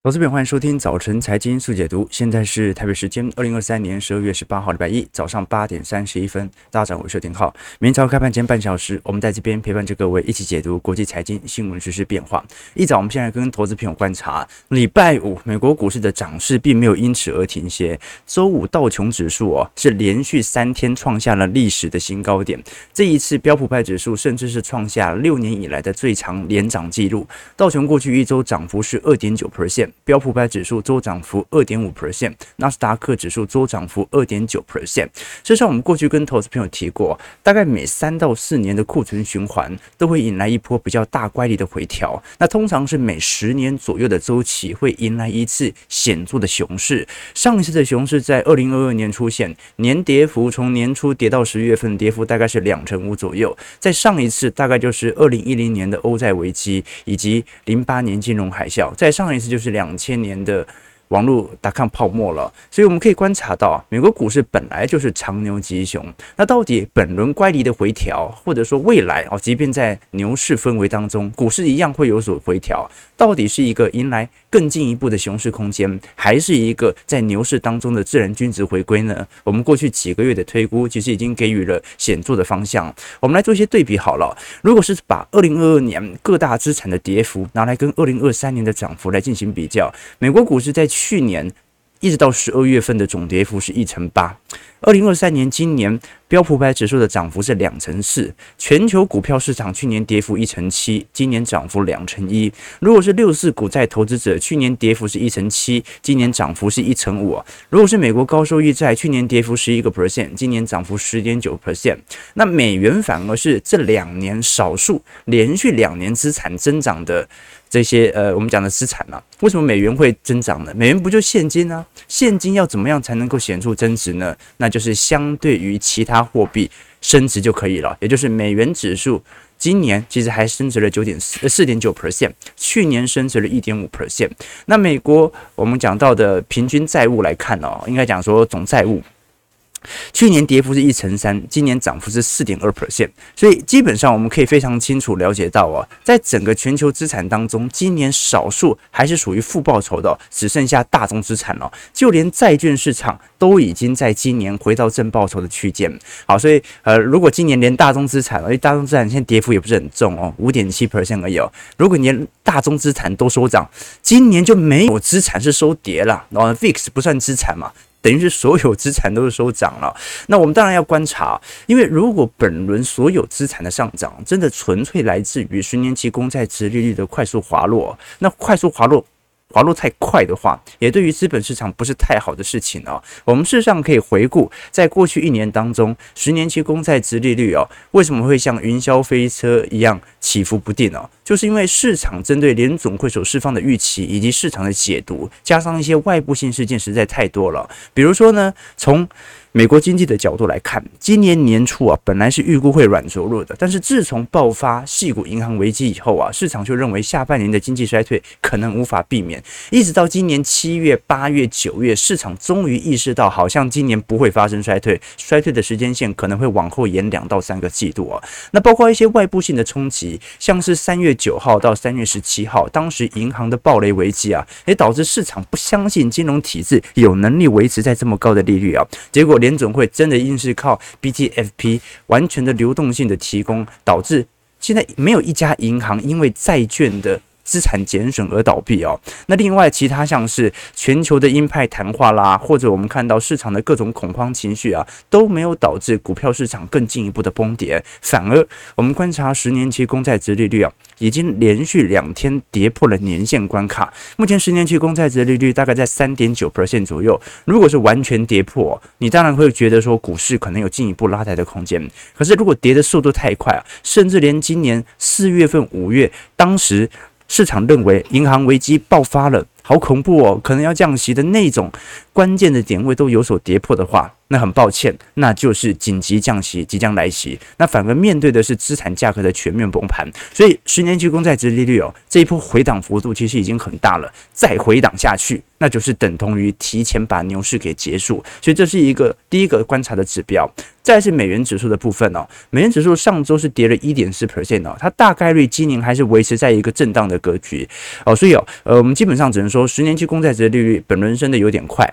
投资朋友，欢迎收听早晨财经速解读。现在是台北时间二零二三年十二月十八号，礼拜一早上八点三十一分。大家早上好，我是丁浩。明早开盘前半小时，我们在这边陪伴着各位一起解读国际财经新闻实、时变化。一早，我们现在跟投资朋友观察，礼拜五美国股市的涨势并没有因此而停歇。周五道琼指数哦是连续三天创下了历史的新高点，这一次标普派指数甚至是创下六年以来的最长连涨纪录。道琼过去一周涨幅是二点九 percent。标普百指数周涨幅二点五 percent，纳斯达克指数周涨幅二点九 percent。事实上，我们过去跟投资朋友提过，大概每三到四年的库存循环都会引来一波比较大乖离的回调。那通常是每十年左右的周期会迎来一次显著的熊市。上一次的熊市在二零二二年出现，年跌幅从年初跌到十月份，跌幅大概是两成五左右。在上一次大概就是二零一零年的欧债危机以及零八年金融海啸，在上一次就是两。千年的网络达康泡沫了，所以我们可以观察到，美国股市本来就是长牛吉熊。那到底本轮乖离的回调，或者说未来哦，即便在牛市氛围当中，股市一样会有所回调，到底是一个迎来更进一步的熊市空间，还是一个在牛市当中的自然均值回归呢？我们过去几个月的推估，其实已经给予了显著的方向。我们来做一些对比好了。如果是把二零二二年各大资产的跌幅拿来跟二零二三年的涨幅来进行比较，美国股市在去年一直到十二月份的总跌幅是一成八。二零二三年今年标普百指数的涨幅是两成四，全球股票市场去年跌幅一成七，今年涨幅两成一。如果是六四股债投资者，去年跌幅是一成七，今年涨幅是一成五。如果是美国高收益债，去年跌幅十一个 percent，今年涨幅十点九 percent。那美元反而是这两年少数连续两年资产增长的这些呃，我们讲的资产呢？为什么美元会增长呢？美元不就现金呢？现金要怎么样才能够显著增值呢？那就是相对于其他货币升值就可以了，也就是美元指数今年其实还升值了九点四四点九 percent，去年升值了一点五 percent。那美国我们讲到的平均债务来看哦，应该讲说总债务。去年跌幅是一成三，今年涨幅是四点二 percent，所以基本上我们可以非常清楚了解到啊，在整个全球资产当中，今年少数还是属于负报酬的，只剩下大宗资产了。就连债券市场都已经在今年回到正报酬的区间。好，所以呃，如果今年连大宗资产，因为大宗资产现在跌幅也不是很重哦，五点七 percent 而已哦。如果连大宗资产都收涨，今年就没有资产是收跌了。然后，VIX 不算资产嘛。等于是所有资产都是收涨了，那我们当然要观察，因为如果本轮所有资产的上涨真的纯粹来自于十年期公债殖利率的快速滑落，那快速滑落。滑落太快的话，也对于资本市场不是太好的事情哦。我们事实上可以回顾，在过去一年当中，十年期公债殖利率哦，为什么会像云霄飞车一样起伏不定哦？就是因为市场针对联总会所释放的预期以及市场的解读，加上一些外部性事件实在太多了。比如说呢，从美国经济的角度来看，今年年初啊，本来是预估会软着陆的，但是自从爆发细谷银行危机以后啊，市场就认为下半年的经济衰退可能无法避免。一直到今年七月、八月、九月，市场终于意识到，好像今年不会发生衰退，衰退的时间线可能会往后延两到三个季度啊。那包括一些外部性的冲击，像是三月九号到三月十七号，当时银行的暴雷危机啊，也导致市场不相信金融体制有能力维持在这么高的利率啊，结果连。联总会真的硬是靠 BTFP 完全的流动性的提供，导致现在没有一家银行因为债券的。资产减损而倒闭哦。那另外其他像是全球的鹰派谈话啦，或者我们看到市场的各种恐慌情绪啊，都没有导致股票市场更进一步的崩跌，反而我们观察十年期公债殖利率啊，已经连续两天跌破了年线关卡。目前十年期公债殖利率大概在三点九 percent 左右。如果是完全跌破，你当然会觉得说股市可能有进一步拉抬的空间。可是如果跌的速度太快啊，甚至连今年四月份、五月当时。市场认为银行危机爆发了，好恐怖哦，可能要降息的那种关键的点位都有所跌破的话，那很抱歉，那就是紧急降息即将来袭。那反而面对的是资产价格的全面崩盘。所以十年期公债殖利率哦，这一波回档幅度其实已经很大了，再回档下去，那就是等同于提前把牛市给结束。所以这是一个第一个观察的指标。再是美元指数的部分哦，美元指数上周是跌了一点四 percent 哦，它大概率今年还是维持在一个震荡的格局哦，所以哦，呃，我们基本上只能说十年期公债殖利率本轮升的有点快。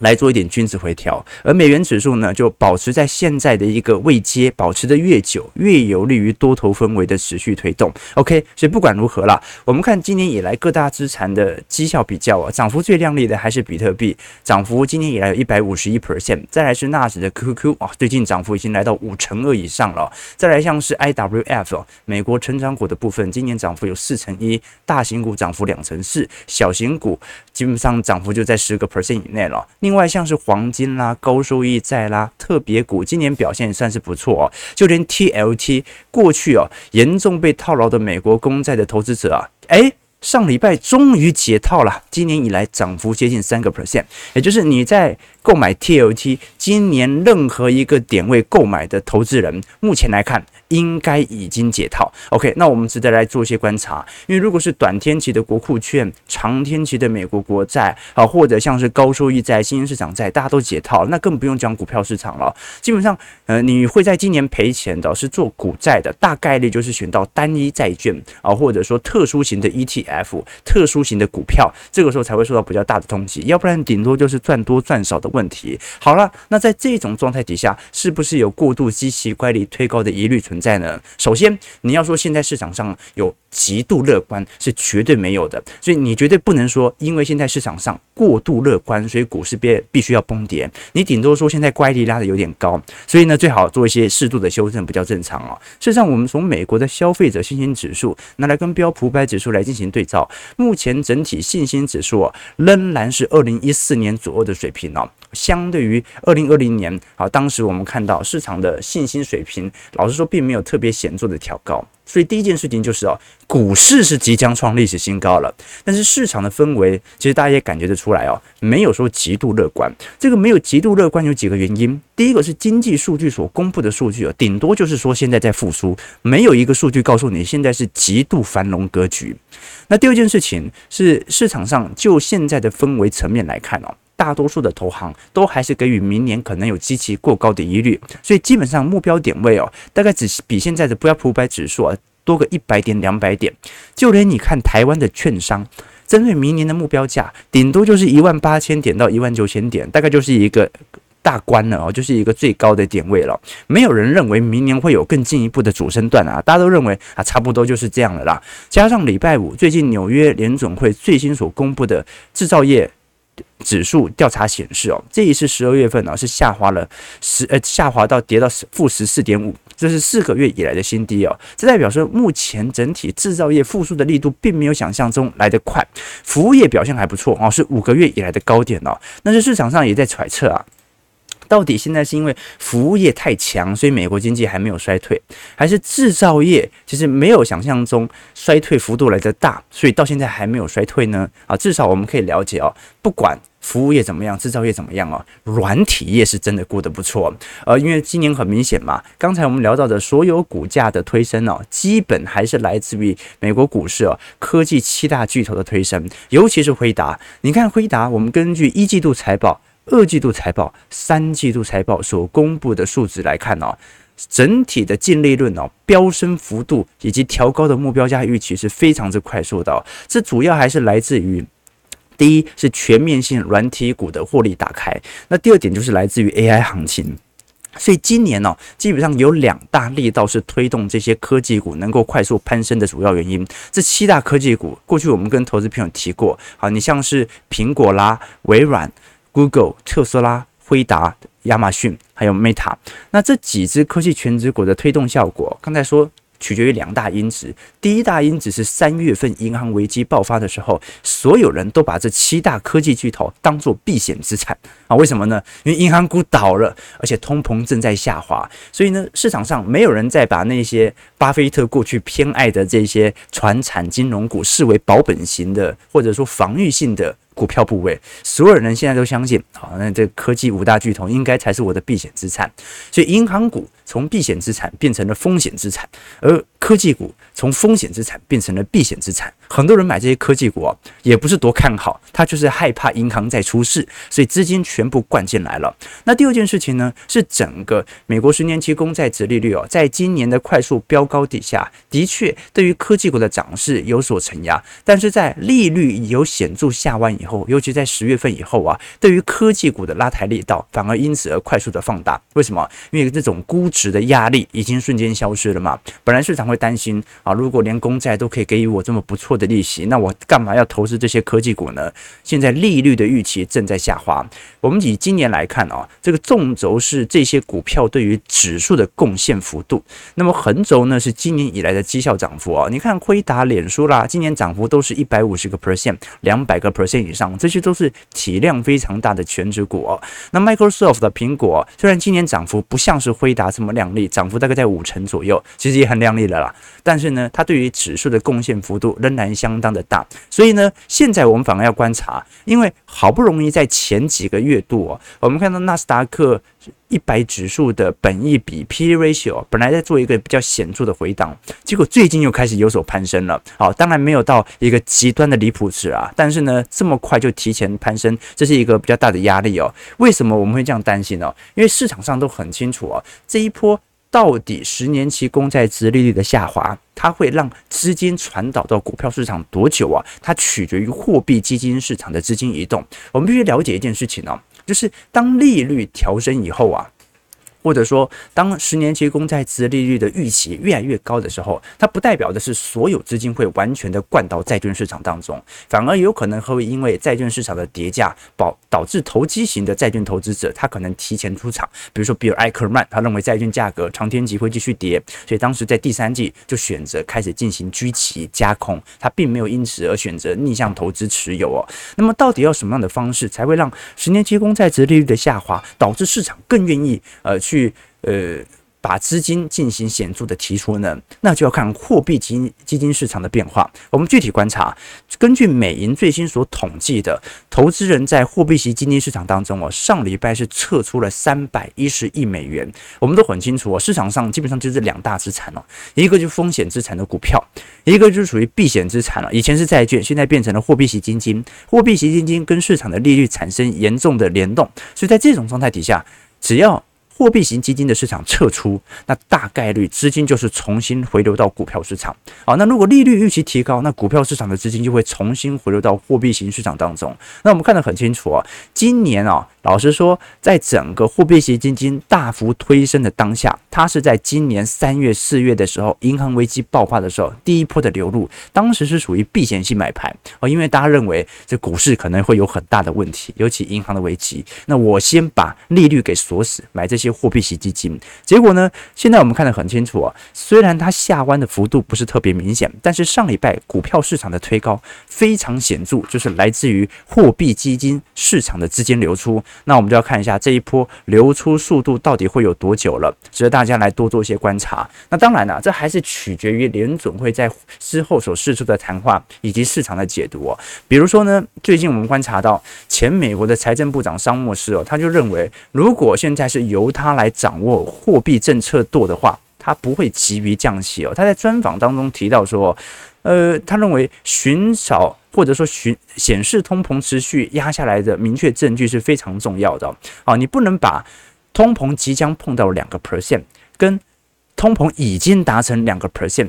来做一点均值回调，而美元指数呢，就保持在现在的一个位阶，保持的越久，越有利于多头氛围的持续推动。OK，所以不管如何啦，我们看今年以来各大资产的绩效比较啊，涨幅最亮丽的还是比特币，涨幅今年以来有一百五十一 percent，再来是纳指的 QQQ 啊，最近涨幅已经来到五成二以上了。再来像是 IWF 美国成长股的部分，今年涨幅有四成一，大型股涨幅两成四，小型股基本上涨幅就在十个 percent 以内了。另外像是黄金啦、高收益债啦、特别股，今年表现算是不错哦。就连 TLT 过去哦严重被套牢的美国公债的投资者啊，诶，上礼拜终于解套了，今年以来涨幅接近三个 percent，也就是你在。购买 TLT，今年任何一个点位购买的投资人，目前来看应该已经解套。OK，那我们值得来做一些观察，因为如果是短天期的国库券、长天期的美国国债啊，或者像是高收益债、新兴市场债，大家都解套，那更不用讲股票市场了。基本上，呃，你会在今年赔钱的，是做股债的，大概率就是选到单一债券啊，或者说特殊型的 ETF、特殊型的股票，这个时候才会受到比较大的冲击，要不然顶多就是赚多赚少的问题。好了，那在这种状态底下，是不是有过度积极乖离推高的疑虑存在呢？首先，你要说现在市场上有极度乐观，是绝对没有的。所以你绝对不能说，因为现在市场上过度乐观，所以股市必必须要崩跌。你顶多说现在乖离拉得有点高，所以呢，最好做一些适度的修正，比较正常哦。事实上，我们从美国的消费者信心指数拿来跟标普百指数来进行对照，目前整体信心指数，仍然是二零一四年左右的水平哦。相对于二零二零年，啊，当时我们看到市场的信心水平，老实说并没有特别显著的调高。所以第一件事情就是哦，股市是即将创历史新高了，但是市场的氛围，其实大家也感觉得出来哦，没有说极度乐观。这个没有极度乐观有几个原因，第一个是经济数据所公布的数据哦，顶多就是说现在在复苏，没有一个数据告诉你现在是极度繁荣格局。那第二件事情是市场上就现在的氛围层面来看哦。大多数的投行都还是给予明年可能有极其过高的疑虑，所以基本上目标点位哦，大概只比现在的标普五百指数啊多个一百点两百点。就连你看台湾的券商，针对明年的目标价，顶多就是一万八千点到一万九千点，大概就是一个大关了哦，就是一个最高的点位了。没有人认为明年会有更进一步的主升段啊，大家都认为啊，差不多就是这样了啦。加上礼拜五最近纽约联总会最新所公布的制造业。指数调查显示，哦，这一次十二月份呢是下滑了十呃下滑到跌到负十四点五，这是四个月以来的新低哦。这代表说，目前整体制造业复苏的力度并没有想象中来得快，服务业表现还不错哦，是五个月以来的高点哦。那是市场上也在揣测啊。到底现在是因为服务业太强，所以美国经济还没有衰退，还是制造业其实没有想象中衰退幅度来得大，所以到现在还没有衰退呢？啊，至少我们可以了解哦，不管服务业怎么样，制造业怎么样哦，软体业是真的过得不错。呃，因为今年很明显嘛，刚才我们聊到的所有股价的推升哦，基本还是来自于美国股市哦，科技七大巨头的推升，尤其是辉达。你看辉达，我们根据一季度财报。二季度财报、三季度财报所公布的数值来看哦，整体的净利润哦飙升幅度以及调高的目标价预期是非常之快速的。这主要还是来自于第一是全面性软体股的获利打开，那第二点就是来自于 AI 行情。所以今年呢，基本上有两大力道是推动这些科技股能够快速攀升的主要原因。这七大科技股，过去我们跟投资朋友提过，好，你像是苹果啦、微软。Google、特斯拉、辉达、亚马逊，还有 Meta，那这几只科技权值股的推动效果，刚才说取决于两大因子。第一大因子是三月份银行危机爆发的时候，所有人都把这七大科技巨头当作避险资产啊？为什么呢？因为银行股倒了，而且通膨正在下滑，所以呢，市场上没有人再把那些巴菲特过去偏爱的这些传产金融股视为保本型的，或者说防御性的。股票部位，所有人现在都相信，好，那这科技五大巨头应该才是我的避险资产，所以银行股从避险资产变成了风险资产，而科技股从风险资产变成了避险资产。很多人买这些科技股啊，也不是多看好，他就是害怕银行再出事，所以资金全部灌进来了。那第二件事情呢，是整个美国十年期公债殖利率哦，在今年的快速飙高底下，的确对于科技股的涨势有所承压，但是在利率有显著下弯以后，尤其在十月份以后啊，对于科技股的拉抬力道反而因此而快速的放大。为什么？因为这种估值的压力已经瞬间消失了嘛。本来市场会担心啊，如果连公债都可以给予我这么不错的利息，那我干嘛要投资这些科技股呢？现在利率的预期正在下滑。我们以今年来看啊，这个纵轴是这些股票对于指数的贡献幅度，那么横轴呢是今年以来的绩效涨幅啊。你看辉达、脸书啦，今年涨幅都是一百五十个 percent、两百个 percent 以上，这些都是体量非常大的全值股哦。那 Microsoft 的苹果虽然今年涨幅不像是辉达这么亮丽，涨幅大概在五成左右，其实也很亮丽了的啦。但是呢，它对于指数的贡献幅度仍然相当的大，所以呢，现在我们反而要观察，因为好不容易在前几个月度哦，我们看到纳斯达克一百指数的本益比 P/E ratio 本来在做一个比较显著的回档，结果最近又开始有所攀升了。好，当然没有到一个极端的离谱值啊，但是呢，这么快就提前攀升，这是一个比较大的压力哦。为什么我们会这样担心呢？因为市场上都很清楚哦，这一波。到底十年期公债殖利率的下滑，它会让资金传导到股票市场多久啊？它取决于货币基金市场的资金移动。我们必须了解一件事情哦，就是当利率调升以后啊。或者说，当十年期公债值利率的预期越来越高的时候，它不代表的是所有资金会完全的灌到债券市场当中，反而有可能会因为债券市场的跌价，导导致投机型的债券投资者他可能提前出场。比如说，比尔艾克曼他认为债券价格长天期会继续跌，所以当时在第三季就选择开始进行居期加空，他并没有因此而选择逆向投资持有哦。那么，到底要什么样的方式才会让十年期公债值利率的下滑导致市场更愿意呃去？去呃，把资金进行显著的提出呢，那就要看货币基金基金市场的变化。我们具体观察，根据美银最新所统计的，投资人在货币型基金市场当中哦，上礼拜是撤出了三百一十亿美元。我们都很清楚哦，市场上基本上就是两大资产哦，一个就风险资产的股票，一个就是属于避险资产了。以前是债券，现在变成了货币型基金。货币型基金跟市场的利率产生严重的联动，所以在这种状态底下，只要货币型基金的市场撤出，那大概率资金就是重新回流到股票市场。啊，那如果利率预期提高，那股票市场的资金就会重新回流到货币型市场当中。那我们看得很清楚啊，今年啊。老实说，在整个货币型基金大幅推升的当下，它是在今年三月、四月的时候，银行危机爆发的时候，第一波的流入，当时是属于避险性买盘哦，因为大家认为这股市可能会有很大的问题，尤其银行的危机。那我先把利率给锁死，买这些货币型基金。结果呢，现在我们看得很清楚啊，虽然它下弯的幅度不是特别明显，但是上礼拜股票市场的推高非常显著，就是来自于货币基金市场的资金流出。那我们就要看一下这一波流出速度到底会有多久了，值得大家来多做一些观察。那当然了，这还是取决于联准会在之后所释出的谈话以及市场的解读哦。比如说呢，最近我们观察到前美国的财政部长桑默斯哦，他就认为，如果现在是由他来掌握货币政策舵的话，他不会急于降息哦。他在专访当中提到说，呃，他认为寻找。或者说，寻显示通膨持续压下来的明确证据是非常重要的。啊，你不能把通膨即将碰到两个 percent 跟通膨已经达成两个 percent。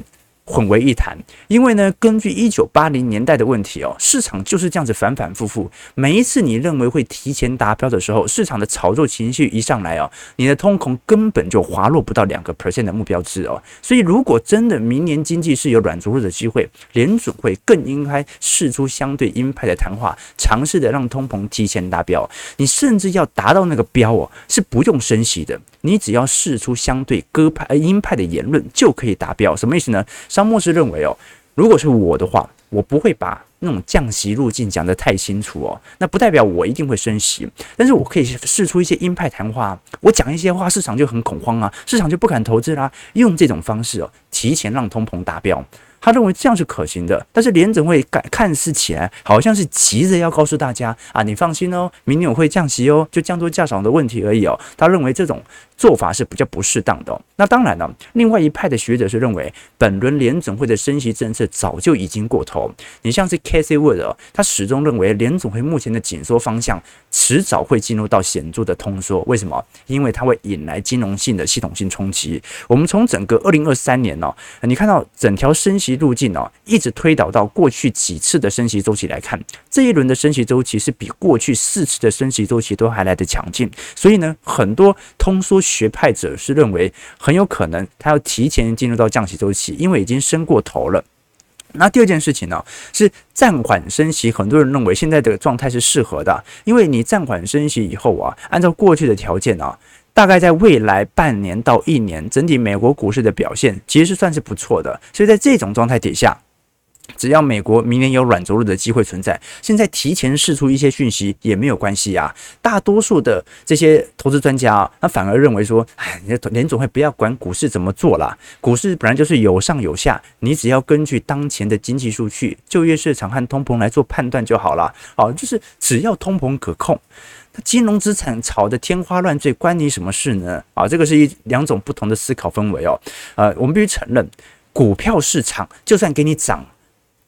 混为一谈，因为呢，根据一九八零年代的问题哦，市场就是这样子反反复复。每一次你认为会提前达标的时候，市场的炒作情绪一上来哦，你的通膨根本就滑落不到两个 percent 的目标值哦。所以，如果真的明年经济是有软着陆的机会，联准会更应该试出相对鹰派的谈话，尝试的让通膨提前达标。你甚至要达到那个标哦，是不用升息的，你只要试出相对鸽派呃鹰派的言论就可以达标。什么意思呢？张默是认为哦，如果是我的话，我不会把那种降息路径讲得太清楚哦。那不代表我一定会升息，但是我可以试出一些鹰派谈话，我讲一些话，市场就很恐慌啊，市场就不敢投资啦。用这种方式哦，提前让通膨达标。他认为这样是可行的。但是联准会看看似起来好像是急着要告诉大家啊，你放心哦，明年我会降息哦，就降多降少的问题而已哦。他认为这种做法是比较不适当的。那当然了，另外一派的学者是认为，本轮联准会的升息政策早就已经过头。你像是 Cathie Wood，他始终认为联准会目前的紧缩方向迟早会进入到显著的通缩。为什么？因为它会引来金融性的系统性冲击。我们从整个二零二三年哦，你看到整条升息路径哦，一直推导到过去几次的升息周期来看，这一轮的升息周期是比过去四次的升息周期都还来得强劲。所以呢，很多通缩学派者是认为很有可能它要提前进入到降息周期，因为已经升过头了。那第二件事情呢，是暂缓升息。很多人认为现在的状态是适合的，因为你暂缓升息以后啊，按照过去的条件啊，大概在未来半年到一年，整体美国股市的表现其实算是不错的。所以在这种状态底下。只要美国明年有软着陆的机会存在，现在提前释出一些讯息也没有关系啊。大多数的这些投资专家啊，他反而认为说，哎，联总会不要管股市怎么做了，股市本来就是有上有下，你只要根据当前的经济数据、就业市场和通膨来做判断就好了。好，就是只要通膨可控，那金融资产炒得天花乱坠，关你什么事呢？啊，这个是一两种不同的思考氛围哦。呃，我们必须承认，股票市场就算给你涨。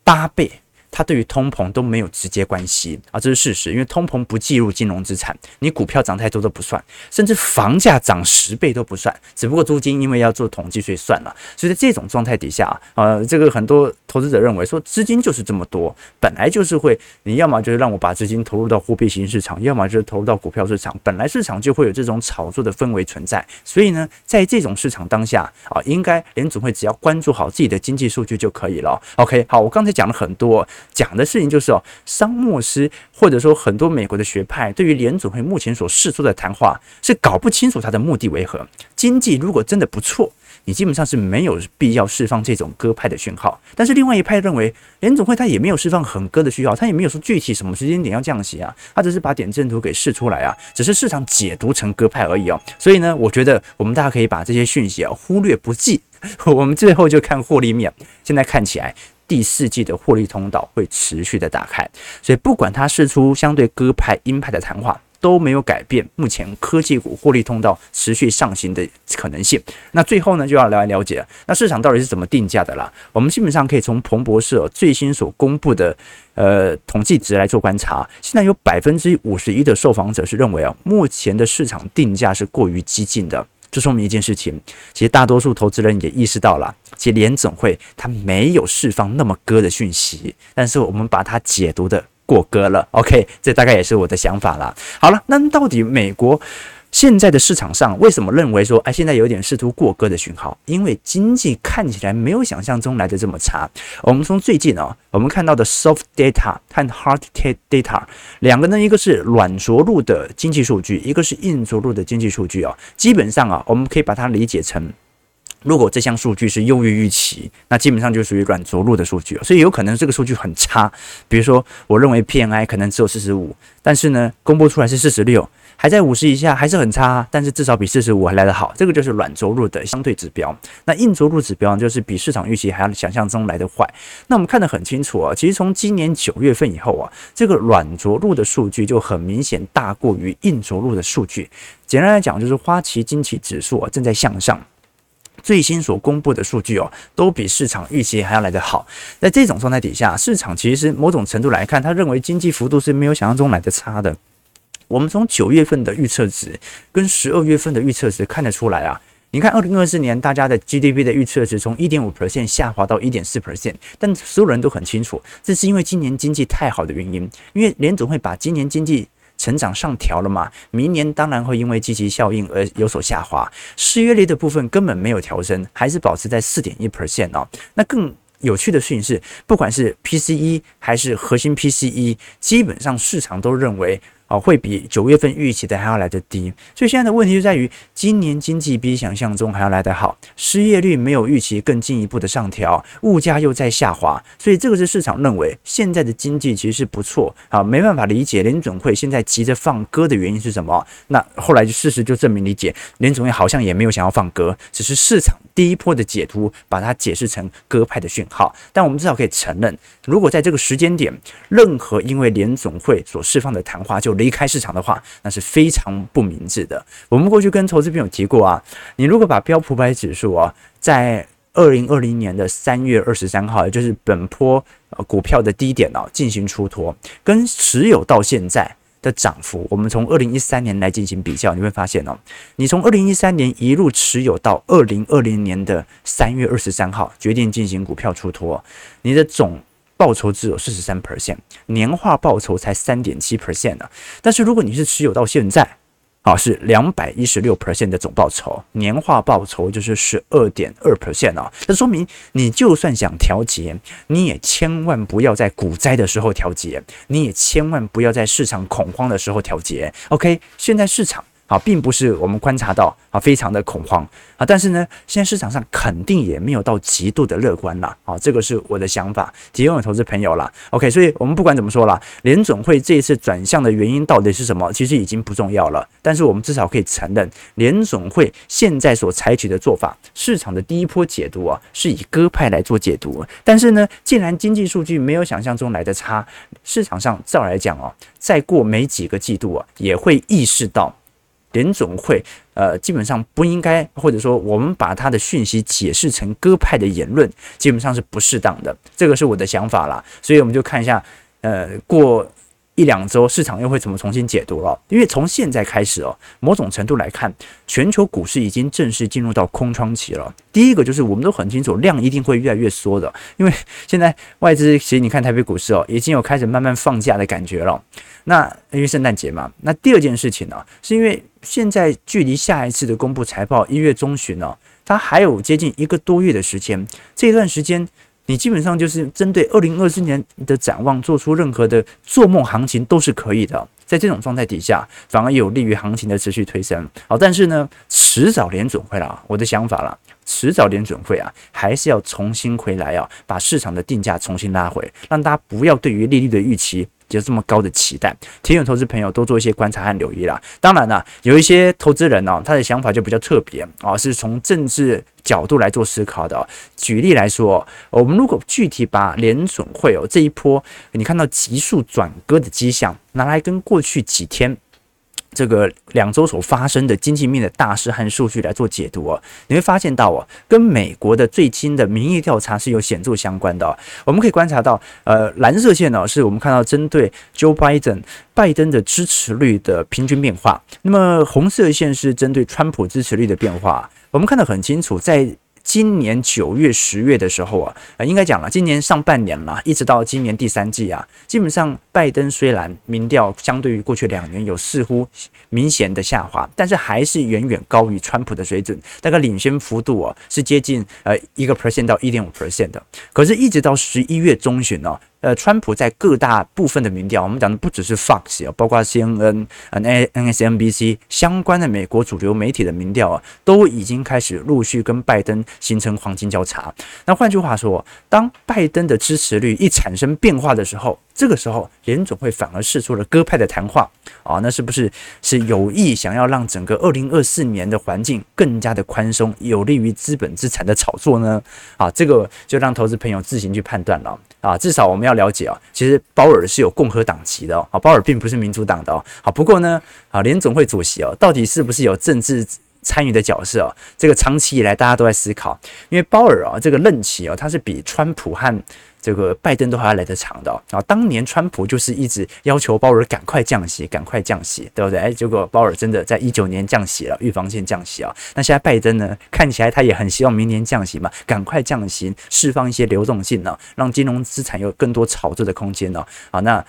八倍。它对于通膨都没有直接关系啊，这是事实。因为通膨不计入金融资产，你股票涨太多都不算，甚至房价涨十倍都不算。只不过租金因为要做统计，所以算了。所以在这种状态底下啊，呃，这个很多投资者认为说，资金就是这么多，本来就是会，你要么就是让我把资金投入到货币型市场，要么就是投入到股票市场，本来市场就会有这种炒作的氛围存在。所以呢，在这种市场当下啊，应该联总会只要关注好自己的经济数据就可以了。OK，好，我刚才讲了很多。讲的事情就是哦，桑莫斯或者说很多美国的学派对于联总会目前所释出的谈话是搞不清楚它的目的为何。经济如果真的不错，你基本上是没有必要释放这种鸽派的讯号。但是另外一派认为，联总会它也没有释放很鸽的讯号，它也没有说具体什么时间点要降息啊，它只是把点阵图给释出来啊，只是市场解读成鸽派而已哦。所以呢，我觉得我们大家可以把这些讯息啊忽略不计，我们最后就看获利面。现在看起来。第四季的获利通道会持续的打开，所以不管它释出相对鸽派鹰派的谈话，都没有改变目前科技股获利通道持续上行的可能性。那最后呢，就要来了解那市场到底是怎么定价的啦。我们基本上可以从彭博社最新所公布的呃统计值来做观察，现在有百分之五十一的受访者是认为啊，目前的市场定价是过于激进的。这说明一件事情，其实大多数投资人也意识到了，其实联总会它没有释放那么鸽的讯息，但是我们把它解读的过鸽了。OK，这大概也是我的想法了。好了，那到底美国？现在的市场上为什么认为说，哎，现在有点试图过割的讯号？因为经济看起来没有想象中来的这么差。我们从最近啊，我们看到的 soft data 和 hard data 两个呢，一个是软着陆的经济数据，一个是硬着陆的经济数据啊。基本上啊，我们可以把它理解成，如果这项数据是优于预期，那基本上就属于软着陆的数据。所以有可能这个数据很差，比如说我认为 PMI 可能只有四十五，但是呢，公布出来是四十六。还在五十以下，还是很差，但是至少比四十五还来得好。这个就是软着陆的相对指标。那硬着陆指标，就是比市场预期还要想象中来得坏。那我们看得很清楚啊，其实从今年九月份以后啊，这个软着陆的数据就很明显大过于硬着陆的数据。简单来讲，就是花旗经济指数啊正在向上，最新所公布的数据哦，都比市场预期还要来得好。在这种状态底下，市场其实某种程度来看，他认为经济幅度是没有想象中来得差的。我们从九月份的预测值跟十二月份的预测值看得出来啊，你看二零二四年大家的 GDP 的预测值从一点五 percent 下滑到一点四 percent，但所有人都很清楚，这是因为今年经济太好的原因，因为联总会把今年经济成长上调了嘛，明年当然会因为积极效应而有所下滑，失业率的部分根本没有调升，还是保持在四点一 percent 哦，那更。有趣的事情是，不管是 PCE 还是核心 PCE，基本上市场都认为啊，会比九月份预期的还要来得低，所以现在的问题就在于，今年经济比想象中还要来得好，失业率没有预期更进一步的上调，物价又在下滑，所以这个是市场认为现在的经济其实是不错啊，没办法理解联准会现在急着放鸽的原因是什么？那后来就事实就证明理解，联准会好像也没有想要放鸽，只是市场第一波的解读把它解释成鸽派的讯号，但我们至少可以承认，如果在这个时间点，任何因为联准会所释放的谈话就离开市场的话，那是非常不明智的。我们过去跟投资朋友提过啊，你如果把标普百指数啊，在二零二零年的三月二十三号，也就是本波呃股票的低点哦，进行出脱，跟持有到现在的涨幅，我们从二零一三年来进行比较，你会发现哦，你从二零一三年一路持有到二零二零年的三月二十三号决定进行股票出脱，你的总报酬只有四十三 percent，年化报酬才三点七 percent 呢。但是如果你是持有到现在，啊，是两百一十六 percent 的总报酬，年化报酬就是十二点二 percent 啊。这说明你就算想调节，你也千万不要在股灾的时候调节，你也千万不要在市场恐慌的时候调节。OK，现在市场。啊，并不是我们观察到啊，非常的恐慌啊，但是呢，现在市场上肯定也没有到极度的乐观了啊，这个是我的想法，提供给投资朋友了。OK，所以我们不管怎么说了，联总会这一次转向的原因到底是什么，其实已经不重要了。但是我们至少可以承认，联总会现在所采取的做法，市场的第一波解读啊，是以鸽派来做解读。但是呢，既然经济数据没有想象中来的差，市场上照来讲哦，再过没几个季度啊，也会意识到。联总会，呃，基本上不应该，或者说我们把他的讯息解释成鸽派的言论，基本上是不适当的。这个是我的想法啦，所以我们就看一下，呃，过。一两周，市场又会怎么重新解读了？因为从现在开始哦，某种程度来看，全球股市已经正式进入到空窗期了。第一个就是我们都很清楚，量一定会越来越缩的，因为现在外资其实你看台北股市哦，已经有开始慢慢放假的感觉了。那因为圣诞节嘛，那第二件事情呢，是因为现在距离下一次的公布财报一月中旬呢，它还有接近一个多月的时间，这段时间。你基本上就是针对二零二四年的展望做出任何的做梦行情都是可以的，在这种状态底下，反而有利于行情的持续推升。好，但是呢，迟早联准会啦，我的想法啦，迟早联准会啊，还是要重新回来啊，把市场的定价重新拉回，让大家不要对于利率的预期。有这么高的期待，提醒投资朋友多做一些观察和留意啦。当然了，有一些投资人呢、哦，他的想法就比较特别啊，是从政治角度来做思考的。举例来说，我们如果具体把联准会哦这一波，你看到急速转割的迹象，拿来跟过去几天。这个两周所发生的经济面的大事和数据来做解读哦，你会发现到哦，跟美国的最新的民意调查是有显著相关的。我们可以观察到，呃，蓝色线呢，是我们看到针对 Joe Biden 拜登的支持率的平均变化，那么红色线是针对川普支持率的变化。我们看得很清楚，在。今年九月、十月的时候啊，呃，应该讲了，今年上半年了，一直到今年第三季啊，基本上拜登虽然民调相对于过去两年有似乎明显的下滑，但是还是远远高于川普的水准，大概领先幅度啊是接近呃一个 percent 到一点五 percent 的，可是，一直到十一月中旬呢。呃，川普在各大部分的民调，我们讲的不只是 Fox 啊，包括 CNN、n nsmbc 相关的美国主流媒体的民调啊，都已经开始陆续跟拜登形成黄金交叉。那换句话说，当拜登的支持率一产生变化的时候，这个时候联总会反而释出了鸽派的谈话啊，那是不是是有意想要让整个二零二四年的环境更加的宽松，有利于资本资产的炒作呢？啊，这个就让投资朋友自行去判断了啊。至少我们要了解啊，其实鲍尔是有共和党籍的哦，啊，鲍尔并不是民主党的哦。好，不过呢，啊，联总会主席哦，到底是不是有政治参与的角色哦？这个长期以来大家都在思考，因为鲍尔啊，这个任期哦，他是比川普和这个拜登都还要来得长的啊！当年川普就是一直要求鲍尔赶快降息，赶快降息，对不对？哎，结果鲍尔真的在一九年降息了，预防性降息啊。那现在拜登呢，看起来他也很希望明年降息嘛，赶快降息，释放一些流动性呢，让金融资产有更多炒作的空间呢。啊，那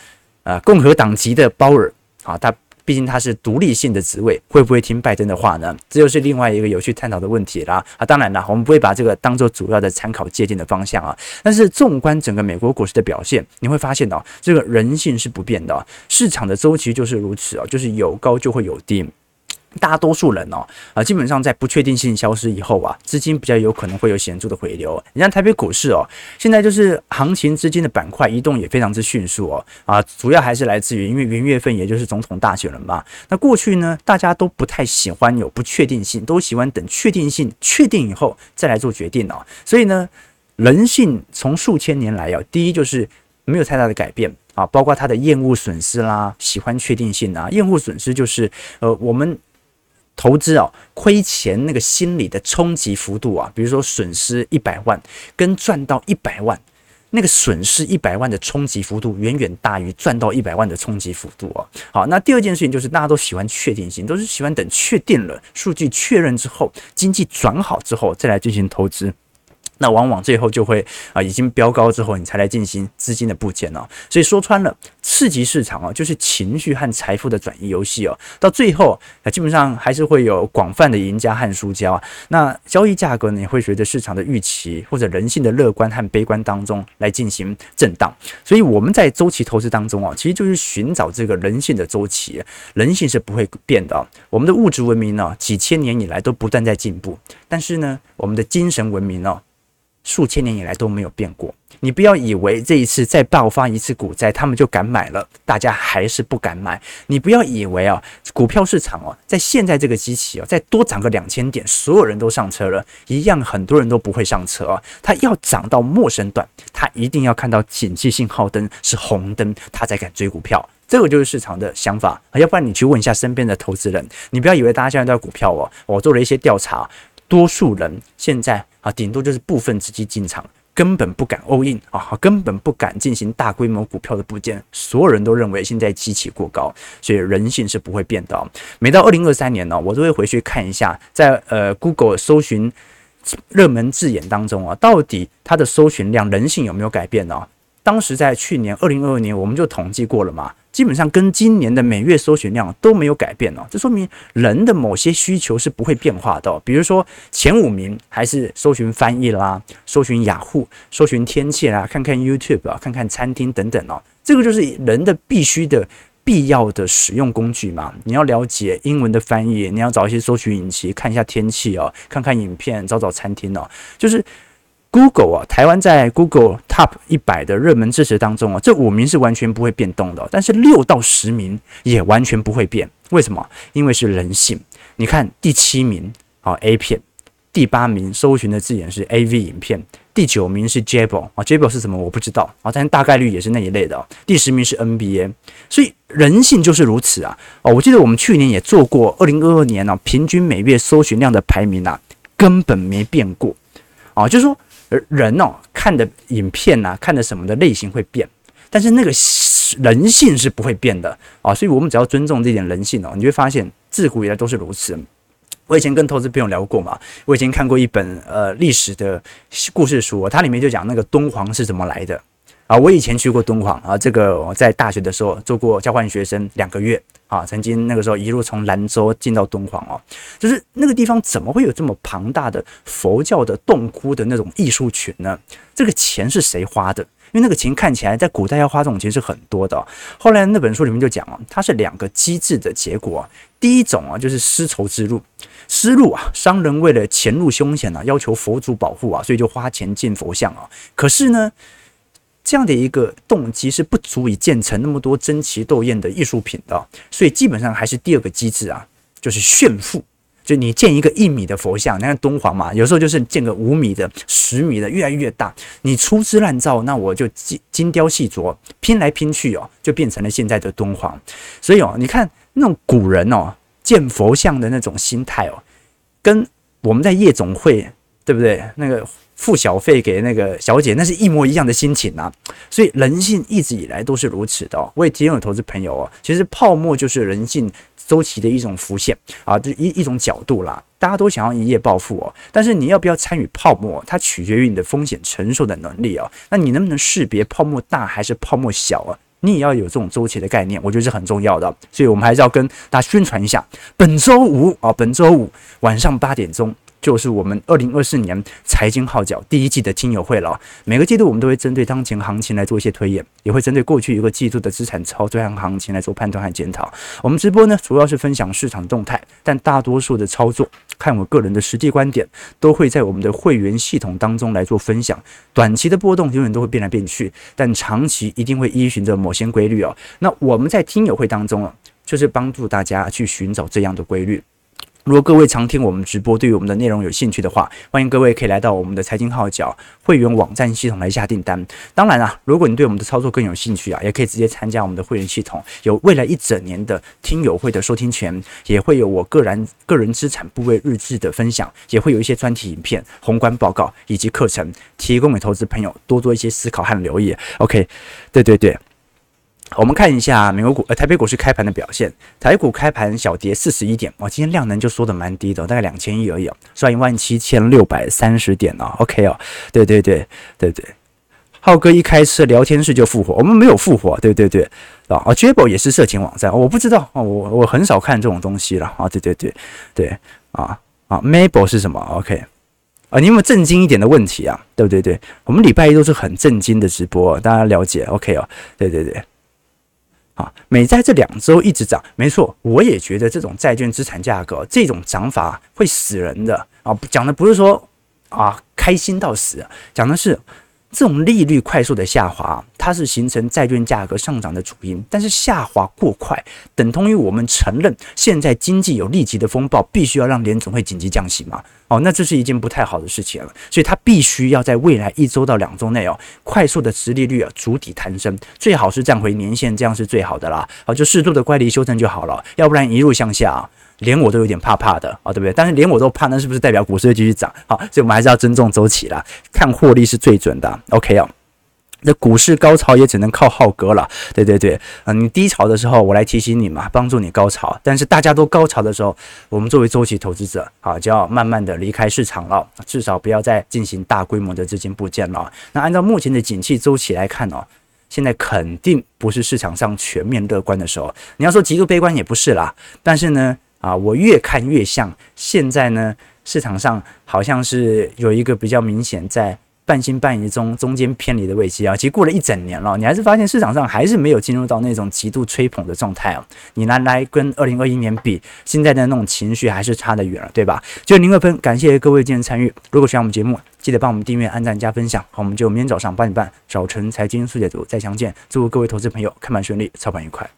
啊，共和党籍的鲍尔啊，他毕竟他是独立性的职位，会不会听拜登的话呢？这就是另外一个有趣探讨的问题啦。啊，当然啦，我们不会把这个当做主要的参考借鉴的方向啊。但是纵观整个美国股市的表现，你会发现哦，这个人性是不变的，市场的周期就是如此哦，就是有高就会有低。大多数人哦，啊，基本上在不确定性消失以后啊，资金比较有可能会有显著的回流。你像台北股市哦，现在就是行情资金的板块移动也非常之迅速哦，啊，主要还是来自于因为元月份也就是总统大选了嘛。那过去呢，大家都不太喜欢有不确定性，都喜欢等确定性确定以后再来做决定哦。所以呢，人性从数千年来啊，第一就是没有太大的改变啊，包括他的厌恶损失啦，喜欢确定性啊，厌恶损失就是呃我们。投资啊，亏钱那个心理的冲击幅度啊，比如说损失一百万跟赚到一百万，那个损失一百万的冲击幅度远远大于赚到一百万的冲击幅度哦。好，那第二件事情就是大家都喜欢确定性，都是喜欢等确定了数据确认之后，经济转好之后再来进行投资。那往往最后就会啊，已经飙高之后，你才来进行资金的布建哦。所以说穿了，次级市场啊，就是情绪和财富的转移游戏哦。到最后啊，基本上还是会有广泛的赢家和输家啊。那交易价格呢，也会随着市场的预期或者人性的乐观和悲观当中来进行震荡。所以我们在周期投资当中啊，其实就是寻找这个人性的周期，人性是不会变的。我们的物质文明呢，几千年以来都不断在进步，但是呢，我们的精神文明呢，数千年以来都没有变过，你不要以为这一次再爆发一次股灾，他们就敢买了，大家还是不敢买。你不要以为啊，股票市场哦，在现在这个机器哦，再多涨个两千点，所有人都上车了，一样很多人都不会上车啊。它要涨到末升段，它一定要看到警戒信号灯是红灯，他才敢追股票。这个就是市场的想法，要不然你去问一下身边的投资人，你不要以为大家现在都在股票哦，我做了一些调查。多数人现在啊，顶多就是部分资金进场，根本不敢 all in 啊，根本不敢进行大规模股票的布建。所有人都认为现在基期过高，所以人性是不会变的。每到二零二三年呢，我都会回去看一下，在呃 Google 搜寻热门字眼当中啊，到底它的搜寻量人性有没有改变呢？当时在去年二零二二年，我们就统计过了嘛。基本上跟今年的每月搜寻量都没有改变哦，这说明人的某些需求是不会变化的。比如说前五名还是搜寻翻译啦，搜寻雅虎，搜寻天气啦，看看 YouTube 啊，看看餐厅等等哦。这个就是人的必须的、必要的使用工具嘛。你要了解英文的翻译，你要找一些搜寻引擎看一下天气哦，看看影片，找找餐厅哦，就是。Google 啊，台湾在 Google Top 一百的热门支持当中啊，这五名是完全不会变动的，但是六到十名也完全不会变。为什么？因为是人性。你看第七名啊 A 片，第八名搜寻的字眼是 AV 影片，第九名是 Jable 啊 Jable 是什么？我不知道啊，但大概率也是那一类的。第十名是 NBA，所以人性就是如此啊。哦，我记得我们去年也做过二零二二年呢，平均每月搜寻量的排名啊，根本没变过啊，就是说。人哦，看的影片呐、啊，看的什么的类型会变，但是那个人性是不会变的啊，所以我们只要尊重这点人性哦，你会发现自古以来都是如此。我以前跟投资朋友聊过嘛，我以前看过一本呃历史的故事书，它里面就讲那个敦煌是怎么来的啊。我以前去过敦煌啊，这个我在大学的时候做过交换学生两个月。啊，曾经那个时候一路从兰州进到敦煌哦，就是那个地方怎么会有这么庞大的佛教的洞窟的那种艺术群呢？这个钱是谁花的？因为那个钱看起来在古代要花这种钱是很多的。后来那本书里面就讲啊，它是两个机制的结果。第一种啊，就是丝绸之路，丝路啊，商人为了潜入凶险啊，要求佛祖保护啊，所以就花钱建佛像啊。可是呢，这样的一个动机是不足以建成那么多争奇斗艳的艺术品的，所以基本上还是第二个机制啊，就是炫富。就你建一个一米的佛像，你看敦煌嘛，有时候就是建个五米的、十米的，越来越大。你粗制滥造，那我就精精雕细琢，拼来拼去哦，就变成了现在的敦煌。所以哦，你看那种古人哦建佛像的那种心态哦，跟我们在夜总会，对不对？那个。付小费给那个小姐，那是一模一样的心情啊！所以人性一直以来都是如此的。我也提醒有投资朋友哦，其实泡沫就是人性周期的一种浮现啊，就一一种角度啦。大家都想要一夜暴富哦，但是你要不要参与泡沫，它取决于你的风险承受的能力哦。那你能不能识别泡沫大还是泡沫小啊？你也要有这种周期的概念，我觉得是很重要的。所以我们还是要跟大家宣传一下，本周五啊，本周五晚上八点钟。就是我们二零二四年财经号角第一季的听友会了。每个季度我们都会针对当前行情来做一些推演，也会针对过去一个季度的资产操作和行情来做判断和检讨。我们直播呢，主要是分享市场动态，但大多数的操作，看我个人的实际观点，都会在我们的会员系统当中来做分享。短期的波动永远都会变来变去，但长期一定会依循着某些规律哦。那我们在听友会当中啊，就是帮助大家去寻找这样的规律。如果各位常听我们直播，对于我们的内容有兴趣的话，欢迎各位可以来到我们的财经号角会员网站系统来下订单。当然啊，如果你对我们的操作更有兴趣啊，也可以直接参加我们的会员系统，有未来一整年的听友会的收听权，也会有我个人个人资产部位日志的分享，也会有一些专题影片、宏观报告以及课程，提供给投资朋友多做一些思考和留意。OK，对对对。我们看一下美国股呃台北股市开盘的表现，台股开盘小跌四十一点，哇，今天量能就缩的蛮低的，大概两千亿而已哦，收一万七千六百三十点哦，OK 哦，对对对对对，浩哥一开车聊天室就复活，我们没有复活，对对对啊啊，Jable 也是色情网站，我不知道啊，我我很少看这种东西了啊，对对对对啊啊，Mabel 是什么？OK 啊，你有没有震惊一点的问题啊？对不对对，我们礼拜一都是很震惊的直播，大家了解 OK 哦，对对对。啊，美债这两周一直涨，没错，我也觉得这种债券资产价格这种涨法会死人的啊！讲的不是说啊开心到死，讲的是。这种利率快速的下滑，它是形成债券价格上涨的主因。但是下滑过快，等同于我们承认现在经济有立即的风暴，必须要让联总会紧急降息嘛？哦，那这是一件不太好的事情了。所以它必须要在未来一周到两周内哦，快速的持利率啊筑底弹升，最好是站回年线，这样是最好的啦。好，就适度的乖离修正就好了，要不然一路向下。连我都有点怕怕的啊，对不对？但是连我都怕，那是不是代表股市会继续涨？好，所以我们还是要尊重周期啦，看获利是最准的。OK 哦，那股市高潮也只能靠浩哥了。对对对，啊，你低潮的时候我来提醒你嘛，帮助你高潮。但是大家都高潮的时候，我们作为周期投资者啊，就要慢慢的离开市场了，至少不要再进行大规模的资金部件了。那按照目前的景气周期来看哦，现在肯定不是市场上全面乐观的时候。你要说极度悲观也不是啦，但是呢。啊，我越看越像现在呢，市场上好像是有一个比较明显在半信半疑中中间偏离的位置啊。其实过了一整年了，你还是发现市场上还是没有进入到那种极度吹捧的状态啊。你拿来跟二零二一年比，现在的那种情绪还是差得远了，对吧？就零二分，感谢各位今天参与。如果喜欢我们节目，记得帮我们订阅、按赞、加分享。好，我们就明天早上八点半早晨财经速解读再相见。祝各位投资朋友开盘顺利，操盘愉快。